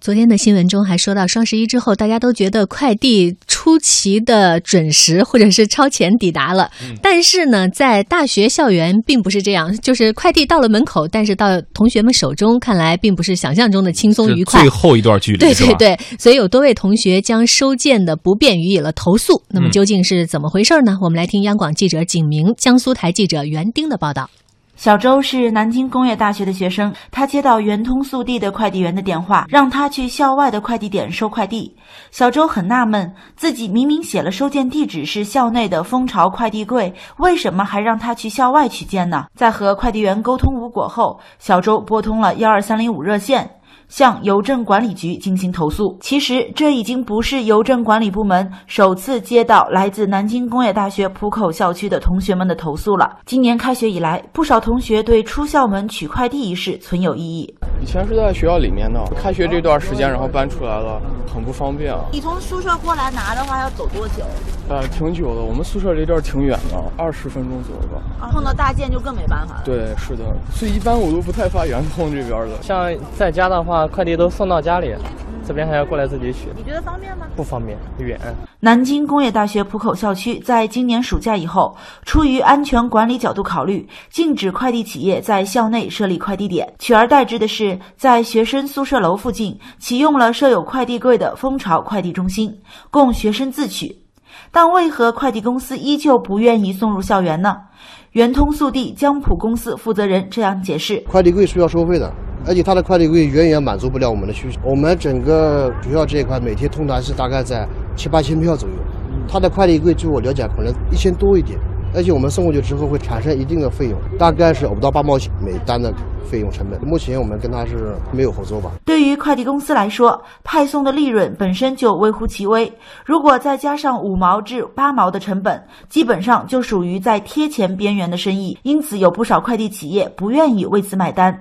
昨天的新闻中还说到，双十一之后，大家都觉得快递出奇的准时，或者是超前抵达了。但是呢，在大学校园并不是这样，就是快递到了门口，但是到同学们手中，看来并不是想象中的轻松愉快。最后一段距离，对对对，所以有多位同学将收件的不便予以了投诉。那么究竟是怎么回事呢？我们来听央广记者景明、江苏台记者袁丁的报道。小周是南京工业大学的学生，他接到圆通速递的快递员的电话，让他去校外的快递点收快递。小周很纳闷，自己明明写了收件地址是校内的蜂巢快递柜，为什么还让他去校外取件呢？在和快递员沟通无果后，小周拨通了幺二三零五热线。向邮政管理局进行投诉。其实，这已经不是邮政管理部门首次接到来自南京工业大学浦口校区的同学们的投诉了。今年开学以来，不少同学对出校门取快递一事存有异议。以前是在学校里面的，开学这段时间，然后搬出来了，很不方便啊。你从宿舍过来拿的话，要走多久？呃，挺久的。我们宿舍离这儿挺远的，二十分钟左右吧。啊，碰到大件就更没办法了。对，是的。所以一般我都不太发圆通这边的。像在家的话，快递都送到家里，这边还要过来自己取。你觉得方便吗？不方便，远。南京工业大学浦口校区在今年暑假以后，出于安全管理角度考虑，禁止快递企业在校内设立快递点，取而代之的是在学生宿舍楼附近启用了设有快递柜的蜂巢快递中心，供学生自取。但为何快递公司依旧不愿意送入校园呢？圆通速递江浦公司负责人这样解释：快递柜是要收费的，而且它的快递柜远远满足不了我们的需求。我们整个学校这一块每天通达是大概在七八千票左右，它的快递柜据我了解可能一千多一点。而且我们送过去之后会产生一定的费用，大概是五到八毛钱每单的费用成本。目前我们跟他是没有合作吧。对于快递公司来说，派送的利润本身就微乎其微，如果再加上五毛至八毛的成本，基本上就属于在贴钱边缘的生意。因此，有不少快递企业不愿意为此买单。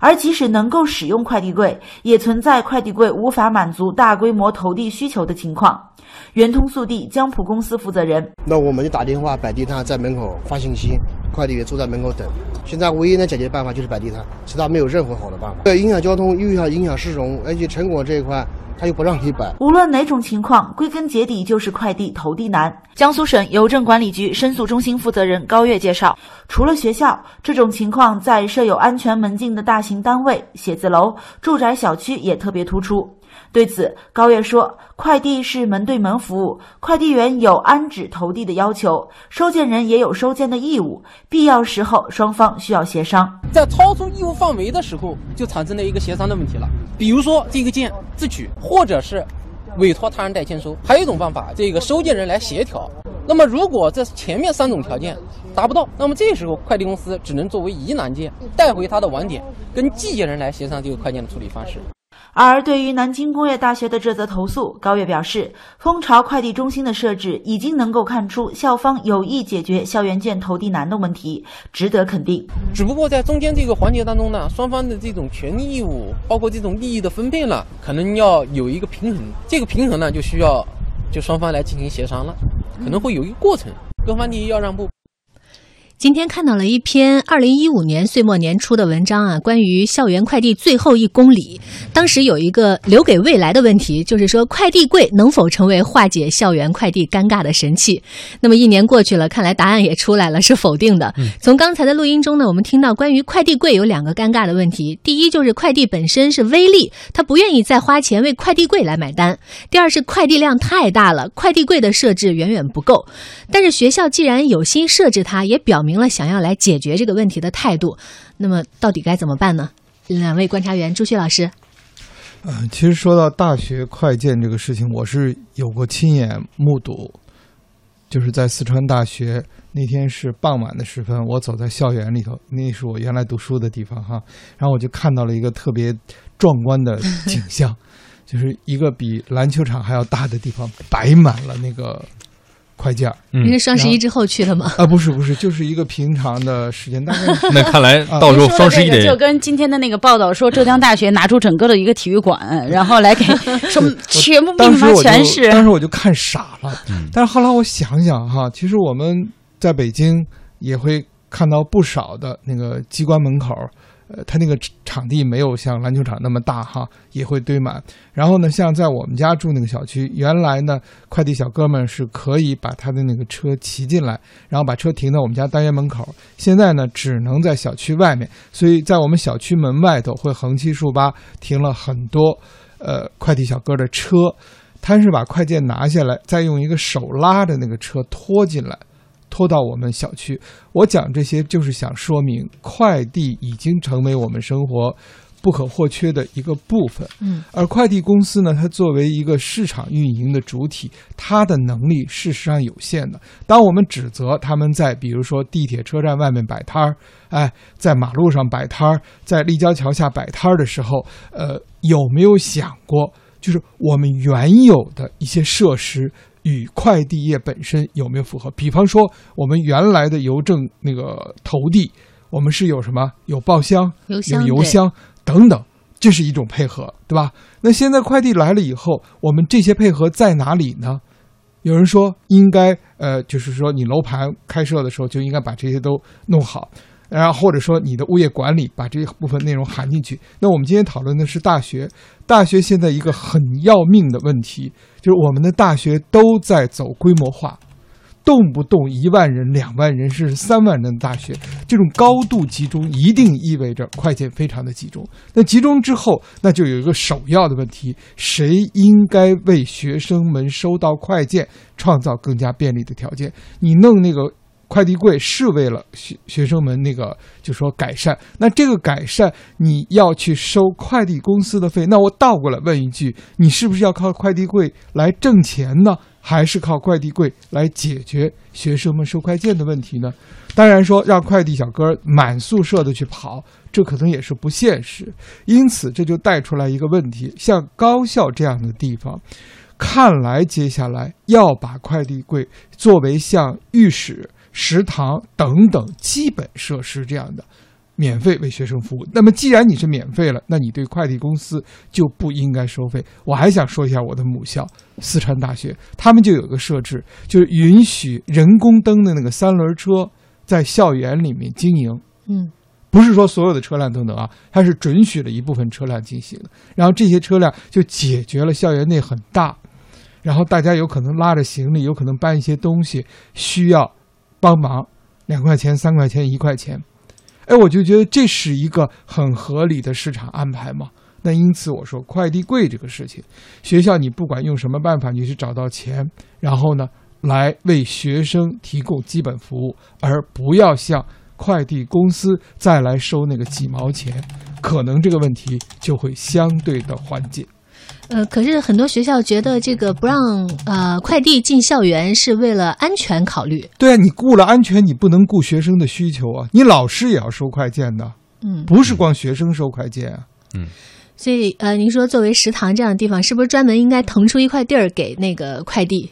而即使能够使用快递柜，也存在快递柜无法满足大规模投递需求的情况。圆通速递江浦公司负责人：那我们就打电话摆地摊，在门口发信息，快递员坐在门口等。现在唯一能解决办法就是摆地摊，其他没有任何好的办法。对，影响交通又要影响市容，而且城管这一块。他又不让你摆。无论哪种情况，归根结底就是快递投递难。江苏省邮政管理局申诉中心负责人高月介绍，除了学校，这种情况在设有安全门禁的大型单位、写字楼、住宅小区也特别突出。对此，高月说：“快递是门对门服务，快递员有安置投递的要求，收件人也有收件的义务，必要时候双方需要协商。在超出义务范围的时候，就产生了一个协商的问题了。比如说，这个件自取，或者是委托他人代签收。还有一种办法，这个收件人来协调。那么，如果这前面三种条件达不到，那么这时候快递公司只能作为疑难件带回他的网点，跟寄件人来协商这个快件的处理方式。”而对于南京工业大学的这则投诉，高月表示，蜂巢快递中心的设置已经能够看出校方有意解决校园件投递难的问题，值得肯定。只不过在中间这个环节当中呢，双方的这种权利义务，包括这种利益的分配呢，可能要有一个平衡。这个平衡呢，就需要就双方来进行协商了，可能会有一个过程，各方利益要让步。今天看到了一篇二零一五年岁末年初的文章啊，关于校园快递最后一公里。当时有一个留给未来的问题，就是说快递柜能否成为化解校园快递尴尬的神器？那么一年过去了，看来答案也出来了，是否定的。从刚才的录音中呢，我们听到关于快递柜有两个尴尬的问题：第一，就是快递本身是微利，他不愿意再花钱为快递柜来买单；第二是快递量太大了，快递柜的设置远远不够。但是学校既然有心设置它，也表明。明了想要来解决这个问题的态度，那么到底该怎么办呢？两位观察员，朱旭老师。嗯，其实说到大学快件这个事情，我是有过亲眼目睹，就是在四川大学那天是傍晚的时分，我走在校园里头，那是我原来读书的地方哈，然后我就看到了一个特别壮观的景象，就是一个比篮球场还要大的地方摆满了那个。快件，您是双十一之后去的吗？啊，不是不是，就是一个平常的时间。大概 那看来到时候双十一得就跟今天的那个报道说，浙江大学拿出整个的一个体育馆，然后来给 什么全部密码全是。当时我就看傻了，但是后来我想想哈，其实我们在北京也会看到不少的那个机关门口。呃，它那个场地没有像篮球场那么大哈，也会堆满。然后呢，像在我们家住那个小区，原来呢，快递小哥们是可以把他的那个车骑进来，然后把车停到我们家单元门口。现在呢，只能在小区外面，所以在我们小区门外头会横七竖八停了很多呃快递小哥的车，他是把快件拿下来，再用一个手拉着那个车拖进来。拖到我们小区，我讲这些就是想说明，快递已经成为我们生活不可或缺的一个部分。嗯，而快递公司呢，它作为一个市场运营的主体，它的能力事实上有限的。当我们指责他们在比如说地铁车站外面摆摊儿，哎，在马路上摆摊儿，在立交桥下摆摊儿的时候，呃，有没有想过，就是我们原有的一些设施？与快递业本身有没有符合？比方说，我们原来的邮政那个投递，我们是有什么？有报箱、邮箱、邮箱等等，这是一种配合，对吧？那现在快递来了以后，我们这些配合在哪里呢？有人说，应该呃，就是说你楼盘开设的时候就应该把这些都弄好。然后或者说你的物业管理把这部分内容含进去。那我们今天讨论的是大学，大学现在一个很要命的问题，就是我们的大学都在走规模化，动不动一万人、两万人甚至三万人的大学，这种高度集中一定意味着快件非常的集中。那集中之后，那就有一个首要的问题：谁应该为学生们收到快件创造更加便利的条件？你弄那个。快递柜是为了学学生们那个就说改善，那这个改善你要去收快递公司的费，那我倒过来问一句，你是不是要靠快递柜来挣钱呢，还是靠快递柜来解决学生们收快件的问题呢？当然说让快递小哥满宿舍的去跑，这可能也是不现实。因此这就带出来一个问题，像高校这样的地方，看来接下来要把快递柜作为像浴室。食堂等等基本设施这样的，免费为学生服务。那么既然你是免费了，那你对快递公司就不应该收费。我还想说一下我的母校四川大学，他们就有个设置，就是允许人工蹬的那个三轮车在校园里面经营。嗯，不是说所有的车辆都能啊，它是准许了一部分车辆进行的。然后这些车辆就解决了校园内很大，然后大家有可能拉着行李，有可能搬一些东西需要。帮忙，两块钱、三块钱、一块钱，哎，我就觉得这是一个很合理的市场安排嘛。那因此我说，快递贵这个事情，学校你不管用什么办法，你去找到钱，然后呢，来为学生提供基本服务，而不要向快递公司再来收那个几毛钱，可能这个问题就会相对的缓解。呃，可是很多学校觉得这个不让呃快递进校园是为了安全考虑。对啊，你顾了安全，你不能顾学生的需求啊！你老师也要收快件的，嗯，不是光学生收快件啊，嗯。所以呃，您说作为食堂这样的地方，是不是专门应该腾出一块地儿给那个快递？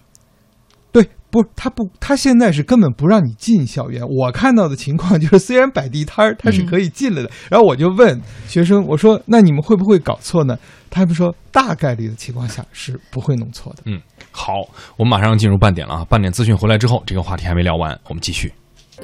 不，他不，他现在是根本不让你进校园。我看到的情况就是，虽然摆地摊儿，他是可以进来的。然后我就问学生，我说：“那你们会不会搞错呢？”他们说：“大概率的情况下是不会弄错的。”嗯，好，我们马上进入半点了啊！半点资讯回来之后，这个话题还没聊完，我们继续。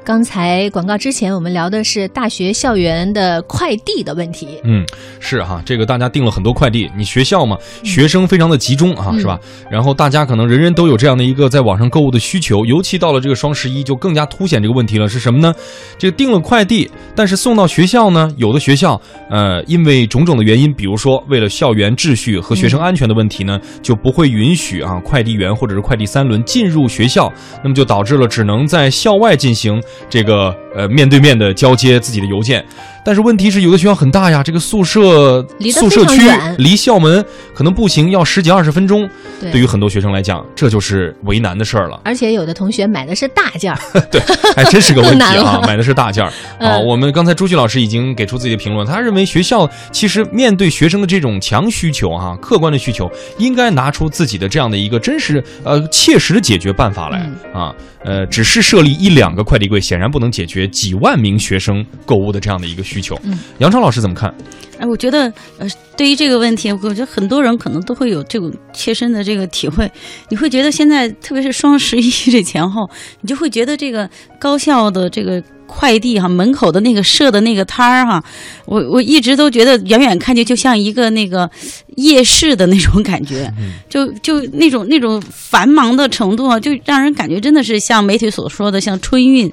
刚才广告之前，我们聊的是大学校园的快递的问题。嗯，是哈，这个大家订了很多快递。你学校嘛，学生非常的集中啊，是吧？然后大家可能人人都有这样的一个在网上购物的需求，尤其到了这个双十一，就更加凸显这个问题了。是什么呢？这个订了快递，但是送到学校呢，有的学校呃，因为种种的原因，比如说为了校园秩序和学生安全的问题呢，就不会允许啊快递员或者是快递三轮进入学校，那么就导致了只能在校外进行。这个呃，面对面的交接自己的邮件。但是问题是，有的学校很大呀，这个宿舍宿舍区离校门可能步行要十几二十分钟。对于很多学生来讲，这就是为难的事儿了。而且有的同学买的是大件儿，对，还真是个问题啊！买的是大件儿 啊。我们刚才朱旭老师已经给出自己的评论，他认为学校其实面对学生的这种强需求哈，客观的需求，应该拿出自己的这样的一个真实呃切实的解决办法来啊。呃，只是设立一两个快递柜，显然不能解决几万名学生购物的这样的一个需求。嗯，杨超老师怎么看？哎，我觉得，呃，对于这个问题，我觉得很多人可能都会有这种切身的这个体会。你会觉得现在，特别是双十一这前后，你就会觉得这个高校的这个快递哈门口的那个设的那个摊儿哈，我我一直都觉得远远看去就像一个那个夜市的那种感觉，就就那种那种繁忙的程度啊，就让人感觉真的是像媒体所说的像春运。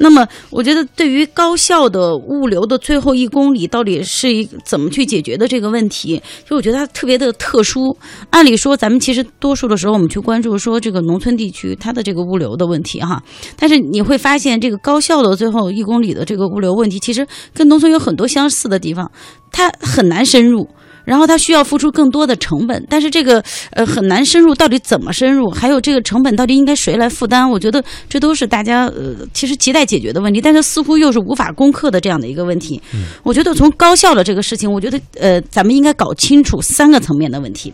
那么，我觉得对于高校的物流的最后一公里，到底是一怎么去解决的这个问题？就我觉得它特别的特殊。按理说，咱们其实多数的时候，我们去关注说这个农村地区它的这个物流的问题哈。但是你会发现，这个高效的最后一公里的这个物流问题，其实跟农村有很多相似的地方，它很难深入。然后他需要付出更多的成本，但是这个呃很难深入，到底怎么深入？还有这个成本到底应该谁来负担？我觉得这都是大家呃其实亟待解决的问题，但是似乎又是无法攻克的这样的一个问题。我觉得从高校的这个事情，我觉得呃咱们应该搞清楚三个层面的问题。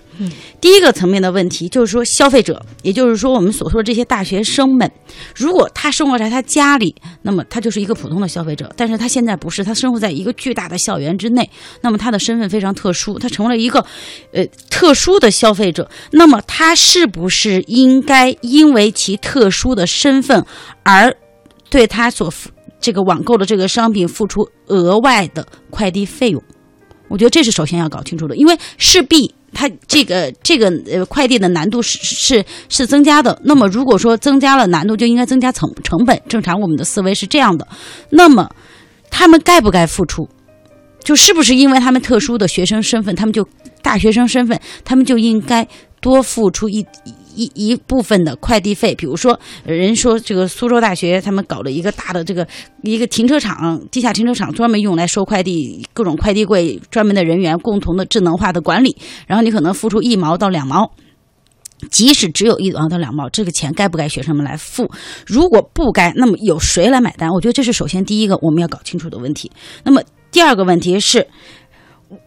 第一个层面的问题就是说消费者，也就是说我们所说的这些大学生们，如果他生活在他家里，那么他就是一个普通的消费者，但是他现在不是，他生活在一个巨大的校园之内，那么他的身份非常特殊。他成为了一个，呃，特殊的消费者。那么，他是不是应该因为其特殊的身份而对他所付这个网购的这个商品付出额外的快递费用？我觉得这是首先要搞清楚的，因为势必他这个 这个呃快递的难度是是是增加的。那么，如果说增加了难度，就应该增加成成本。正常我们的思维是这样的。那么，他们该不该付出？就是不是因为他们特殊的学生身份，他们就大学生身份，他们就应该多付出一一一部分的快递费。比如说，人说这个苏州大学他们搞了一个大的这个一个停车场，地下停车场专门用来收快递，各种快递柜，专门的人员共同的智能化的管理。然后你可能付出一毛到两毛，即使只有一毛到两毛，这个钱该不该学生们来付？如果不该，那么有谁来买单？我觉得这是首先第一个我们要搞清楚的问题。那么。第二个问题是，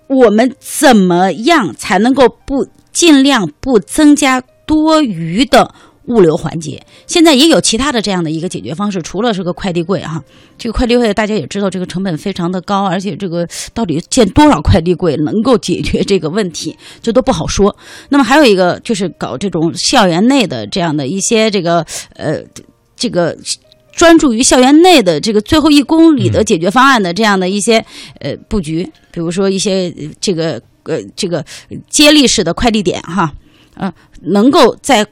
我们怎么样才能够不尽量不增加多余的物流环节？现在也有其他的这样的一个解决方式，除了这个快递柜哈，这个快递柜大家也知道，这个成本非常的高，而且这个到底建多少快递柜能够解决这个问题，这都不好说。那么还有一个就是搞这种校园内的这样的一些这个呃这个。专注于校园内的这个最后一公里的解决方案的这样的一些呃布局，比如说一些这个呃这个接力式的快递点哈，呃，能够在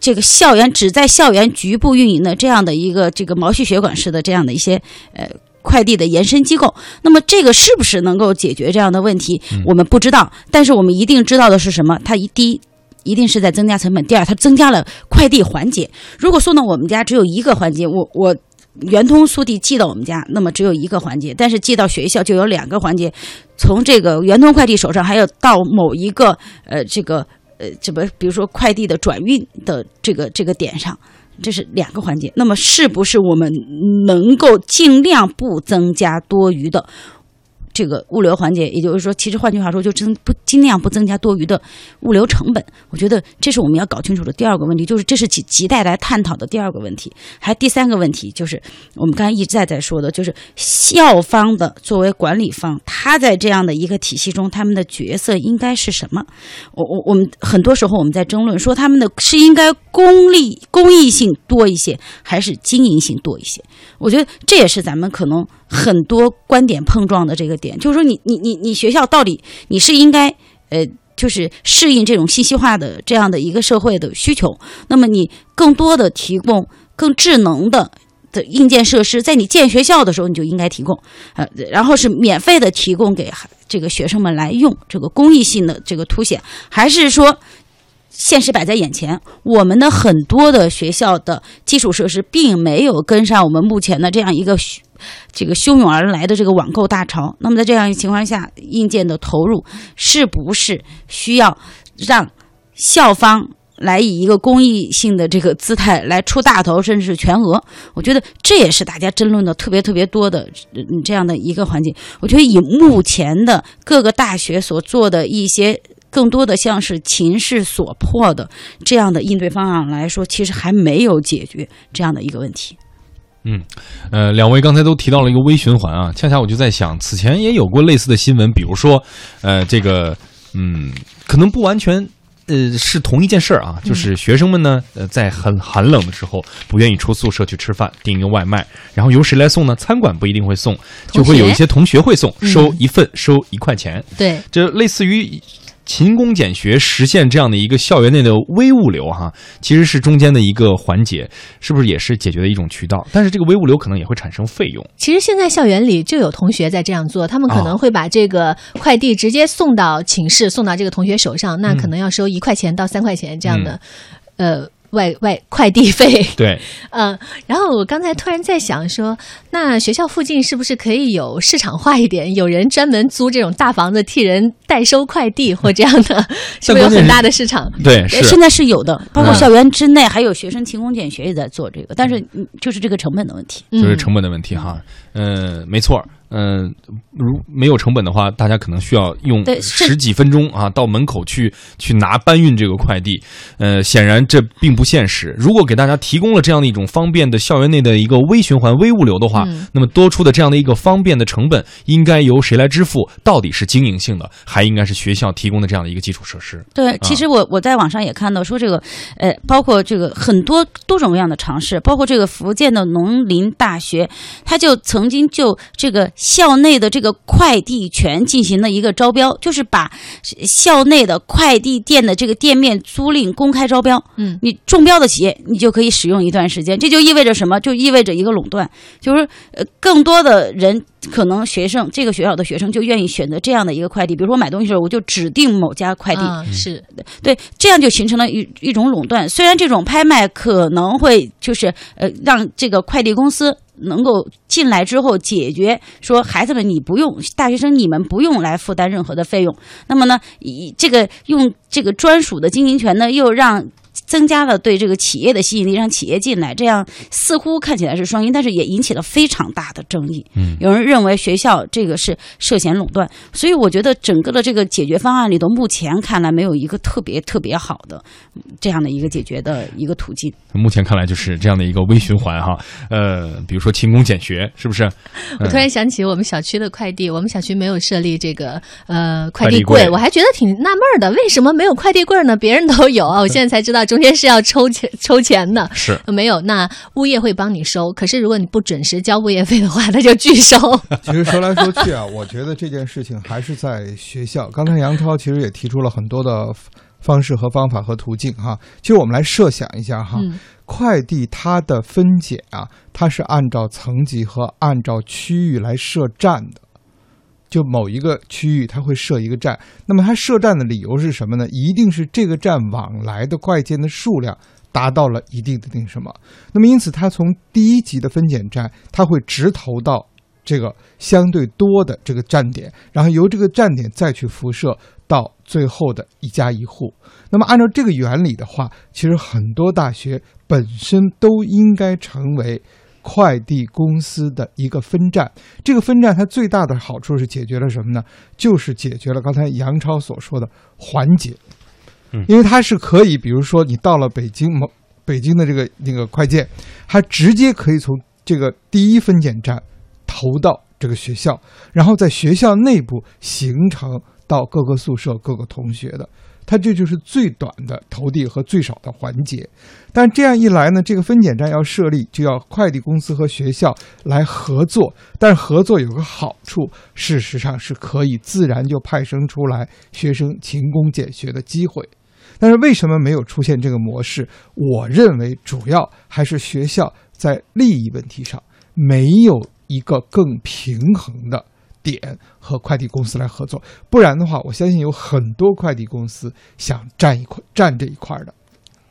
这个校园只在校园局部运营的这样的一个这个毛细血管式的这样的一些呃快递的延伸机构，那么这个是不是能够解决这样的问题？我们不知道，但是我们一定知道的是什么？它一第一。一定是在增加成本。第二，它增加了快递环节。如果送到我们家只有一个环节，我我圆通速递寄到我们家，那么只有一个环节；但是寄到学校就有两个环节。从这个圆通快递手上，还有到某一个呃这个呃这不，比如说快递的转运的这个这个点上，这是两个环节。那么是不是我们能够尽量不增加多余的？这个物流环节，也就是说，其实换句话说，就增不尽量不增加多余的物流成本。我觉得这是我们要搞清楚的第二个问题，就是这是亟亟待来探讨的第二个问题。还第三个问题就是我们刚才一直在在说的，就是校方的作为管理方，他在这样的一个体系中，他们的角色应该是什么？我我我们很多时候我们在争论说，他们的是应该公立公益性多一些，还是经营性多一些？我觉得这也是咱们可能很多观点碰撞的这个点，就是说你你你你学校到底你是应该呃，就是适应这种信息化的这样的一个社会的需求，那么你更多的提供更智能的的硬件设施，在你建学校的时候你就应该提供，呃，然后是免费的提供给这个学生们来用，这个公益性的这个凸显，还是说？现实摆在眼前，我们的很多的学校的基础设施并没有跟上我们目前的这样一个这个汹涌而来的这个网购大潮。那么在这样一情况下，硬件的投入是不是需要让校方来以一个公益性的这个姿态来出大头，甚至是全额？我觉得这也是大家争论的特别特别多的这样的一个环节。我觉得以目前的各个大学所做的一些。更多的像是情势所迫的这样的应对方案来说，其实还没有解决这样的一个问题。嗯，呃，两位刚才都提到了一个微循环啊，恰恰我就在想，此前也有过类似的新闻，比如说，呃，这个，嗯，可能不完全呃是同一件事儿啊，就是学生们呢，呃，在很寒冷的时候不愿意出宿舍去吃饭，订一个外卖，然后由谁来送呢？餐馆不一定会送，就会有一些同学会送，收一份收一块钱。对，这类似于。勤工俭学，实现这样的一个校园内的微物流，哈，其实是中间的一个环节，是不是也是解决的一种渠道？但是这个微物流可能也会产生费用。其实现在校园里就有同学在这样做，他们可能会把这个快递直接送到寝室，送到这个同学手上，那可能要收一块钱到三块钱这样的，呃。外外快递费，对，嗯，然后我刚才突然在想说，那学校附近是不是可以有市场化一点，有人专门租这种大房子替人代收快递或这样的，是不是有很大的市场？对，是。现在是有的，包括校园之内还有学生勤工俭学也在做这个，但是就是这个成本的问题，就是成本的问题哈，嗯，没错。嗯，如没有成本的话，大家可能需要用十几分钟啊，到门口去去拿搬运这个快递。呃，显然这并不现实。如果给大家提供了这样的一种方便的校园内的一个微循环、微物流的话，那么多出的这样的一个方便的成本，应该由谁来支付？到底是经营性的，还应该是学校提供的这样的一个基础设施？对，其实我我在网上也看到说这个，呃，包括这个很多多种各样的尝试，包括这个福建的农林大学，他就曾经就这个。校内的这个快递权进行了一个招标，就是把校内的快递店的这个店面租赁公开招标。嗯，你中标的企业，你就可以使用一段时间。这就意味着什么？就意味着一个垄断，就是呃，更多的人可能学生这个学校的学生就愿意选择这样的一个快递。比如说我买东西的时候，我就指定某家快递。是对，这样就形成了一一种垄断。虽然这种拍卖可能会就是呃，让这个快递公司。能够进来之后解决说孩子们你不用大学生你们不用来负担任何的费用，那么呢，以这个用这个专属的经营权呢，又让。增加了对这个企业的吸引力，让企业进来，这样似乎看起来是双赢，但是也引起了非常大的争议。嗯，有人认为学校这个是涉嫌垄断，所以我觉得整个的这个解决方案里头，目前看来没有一个特别特别好的这样的一个解决的一个途径。目前看来就是这样的一个微循环哈，呃，比如说勤工俭学，是不是？我突然想起我们小区的快递，我们小区没有设立这个呃快递柜，我还觉得挺纳闷的，为什么没有快递柜呢？别人都有啊，我现在才知道。中间是要抽钱抽钱的，是没有？那物业会帮你收，可是如果你不准时交物业费的话，他就拒收。其实说来说去啊，我觉得这件事情还是在学校。刚才杨超其实也提出了很多的方式和方法和途径哈。其实我们来设想一下哈，快递它的分拣啊，它是按照层级和按照区域来设站的。就某一个区域，它会设一个站。那么它设站的理由是什么呢？一定是这个站往来的快件的数量达到了一定的那什么。那么因此，它从第一级的分拣站，它会直投到这个相对多的这个站点，然后由这个站点再去辐射到最后的一家一户。那么按照这个原理的话，其实很多大学本身都应该成为。快递公司的一个分站，这个分站它最大的好处是解决了什么呢？就是解决了刚才杨超所说的环节，嗯，因为它是可以，比如说你到了北京某北京的这个那个快件，它直接可以从这个第一分拣站投到这个学校，然后在学校内部形成到各个宿舍各个同学的。它这就是最短的投递和最少的环节，但这样一来呢，这个分拣站要设立，就要快递公司和学校来合作。但合作有个好处，事实上是可以自然就派生出来学生勤工俭学的机会。但是为什么没有出现这个模式？我认为主要还是学校在利益问题上没有一个更平衡的。点和快递公司来合作，不然的话，我相信有很多快递公司想占一块占这一块的。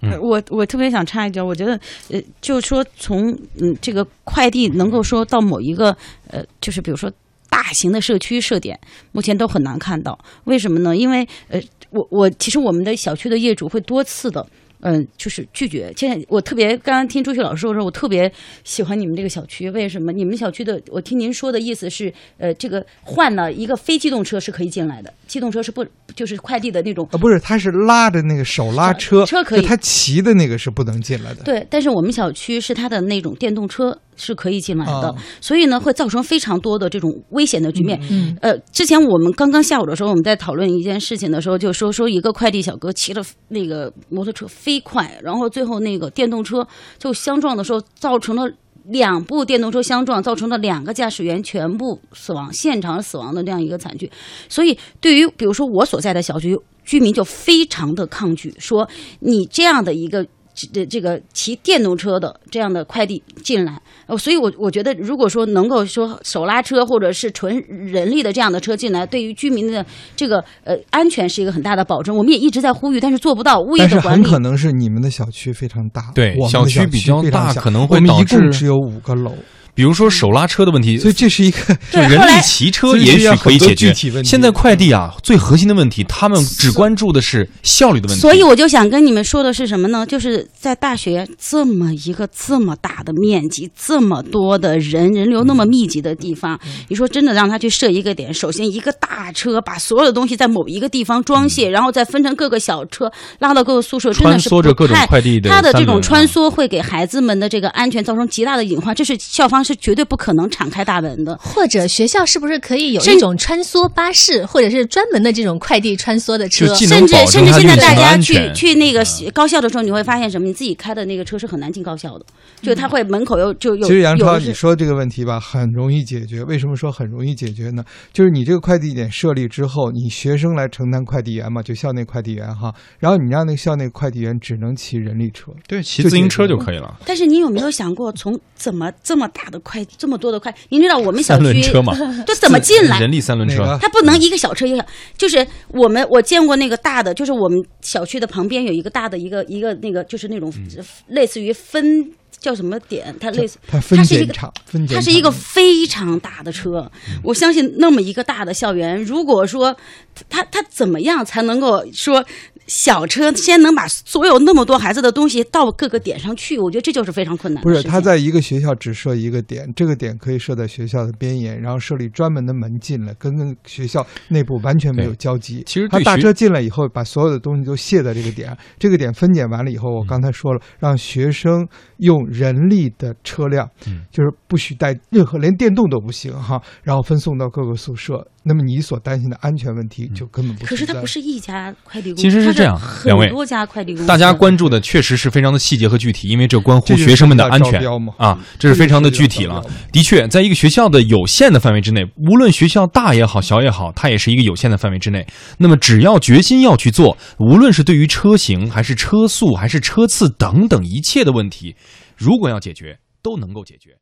嗯我我特别想插一句，我觉得呃，就是说从嗯这个快递能够说到某一个呃，就是比如说大型的社区设点，目前都很难看到。为什么呢？因为呃，我我其实我们的小区的业主会多次的。嗯，就是拒绝。现在我特别刚刚听朱旭老师说的时候，我特别喜欢你们这个小区。为什么？你们小区的，我听您说的意思是，呃，这个换了一个非机动车是可以进来的，机动车是不就是快递的那种啊，不是，他是拉着那个手拉车，车可以就他骑的那个是不能进来的。对，但是我们小区是他的那种电动车是可以进来的，哦所以呢会造成非常多的这种危险的局面。嗯呃，之前我们刚刚下午的时候，我们在讨论一件事情的时候，就说说一个快递小哥骑着那个摩托车飞快，然后最后那个电动车就相撞的时候，造成了。两部电动车相撞，造成了两个驾驶员全部死亡，现场死亡的这样一个惨剧。所以，对于比如说我所在的小区居民就非常的抗拒，说你这样的一个这这个骑电动车的这样的快递进来，呃，所以我我觉得，如果说能够说手拉车或者是纯人力的这样的车进来，对于居民的这个呃安全是一个很大的保证。我们也一直在呼吁，但是做不到。物业的管理很可能是你们的小区非常大，对小小区比较大可能会我们一导致共只有五个楼，比如说手拉车的问题，所以这是一个 就人力骑车也许可以解决。现现在快递啊，最核心的问题，他们只关注的是效率的问题。所以我就想跟你们说的是什么呢？就是在大学这么一个这么大的面积、这么多的人人流那么密集的地方，嗯你说真的让他去设一个点，首先一个大车把所有的东西在某一个地方装卸，然后再分成各个小车拉到各个宿舍，真的是嗯穿梭着各种不太快递的它的这种穿梭会给孩子们的这个安全造成极大的隐患，这是校方是绝对不可能敞开大门的。或者学校是不是可以有甚一种穿梭巴士，或者是专门的这种快递穿梭的车？甚至甚至现在大家去去那个高校的时候，你会发现什么？你自己开的那个车是很难进高校的，就他会门口又就有。其实杨超，你说这个问题吧，很容易解决。为什么说很容易解决呢？就是你这个快递点设立之后，你学生来承担快递员嘛，就校内快递员哈，然后你让那个校内快递员只能骑人力车，对，骑自行车就可以了。但是你有没有想过，从怎么这么大的快，这么多的快？您知道我们小三轮区车嘛，就怎么进来？人力三轮车它不能一个小车一个小，就是我们我见过那个大的，就是我们小区的旁边有一个大的一个一个那个，就是那种类似于分叫什么点，它类似它是一个，分拣它是一个非常大的车，我相信那么一个大的校园，如果说它它怎么样才能够说小车先能把所有那么多孩子的东西到各个点上去？我觉得这就是非常困难不是，他在一个学校只设一个点，这个点可以设在学校的边沿，然后设立专门的门进来，跟跟学校内部完全没有交集。其实他大车进来以后，把所有的东西都卸在这个点，这个点分拣完了以后，我刚才说了，让学生用人力的车辆，嗯就是不许带任何，连电动都不行哈，然后分送到各个宿舍。那么你所担心的安全问题就根本不可是存在。它不是一家快递公司，其实是这样两位。很多家快递公司，大家关注的确实是非常的细节和具体，因为这关乎学生们的安全。啊，这是非常的具体了。的确，在一个学校的有限的范围之内，无论学校大也好，小也好，它也是一个有限的范围之内。那么，只要决心要去做，无论是对于车型，还是车速，还是车次等等一切的问题，如果要解决，都能够解决。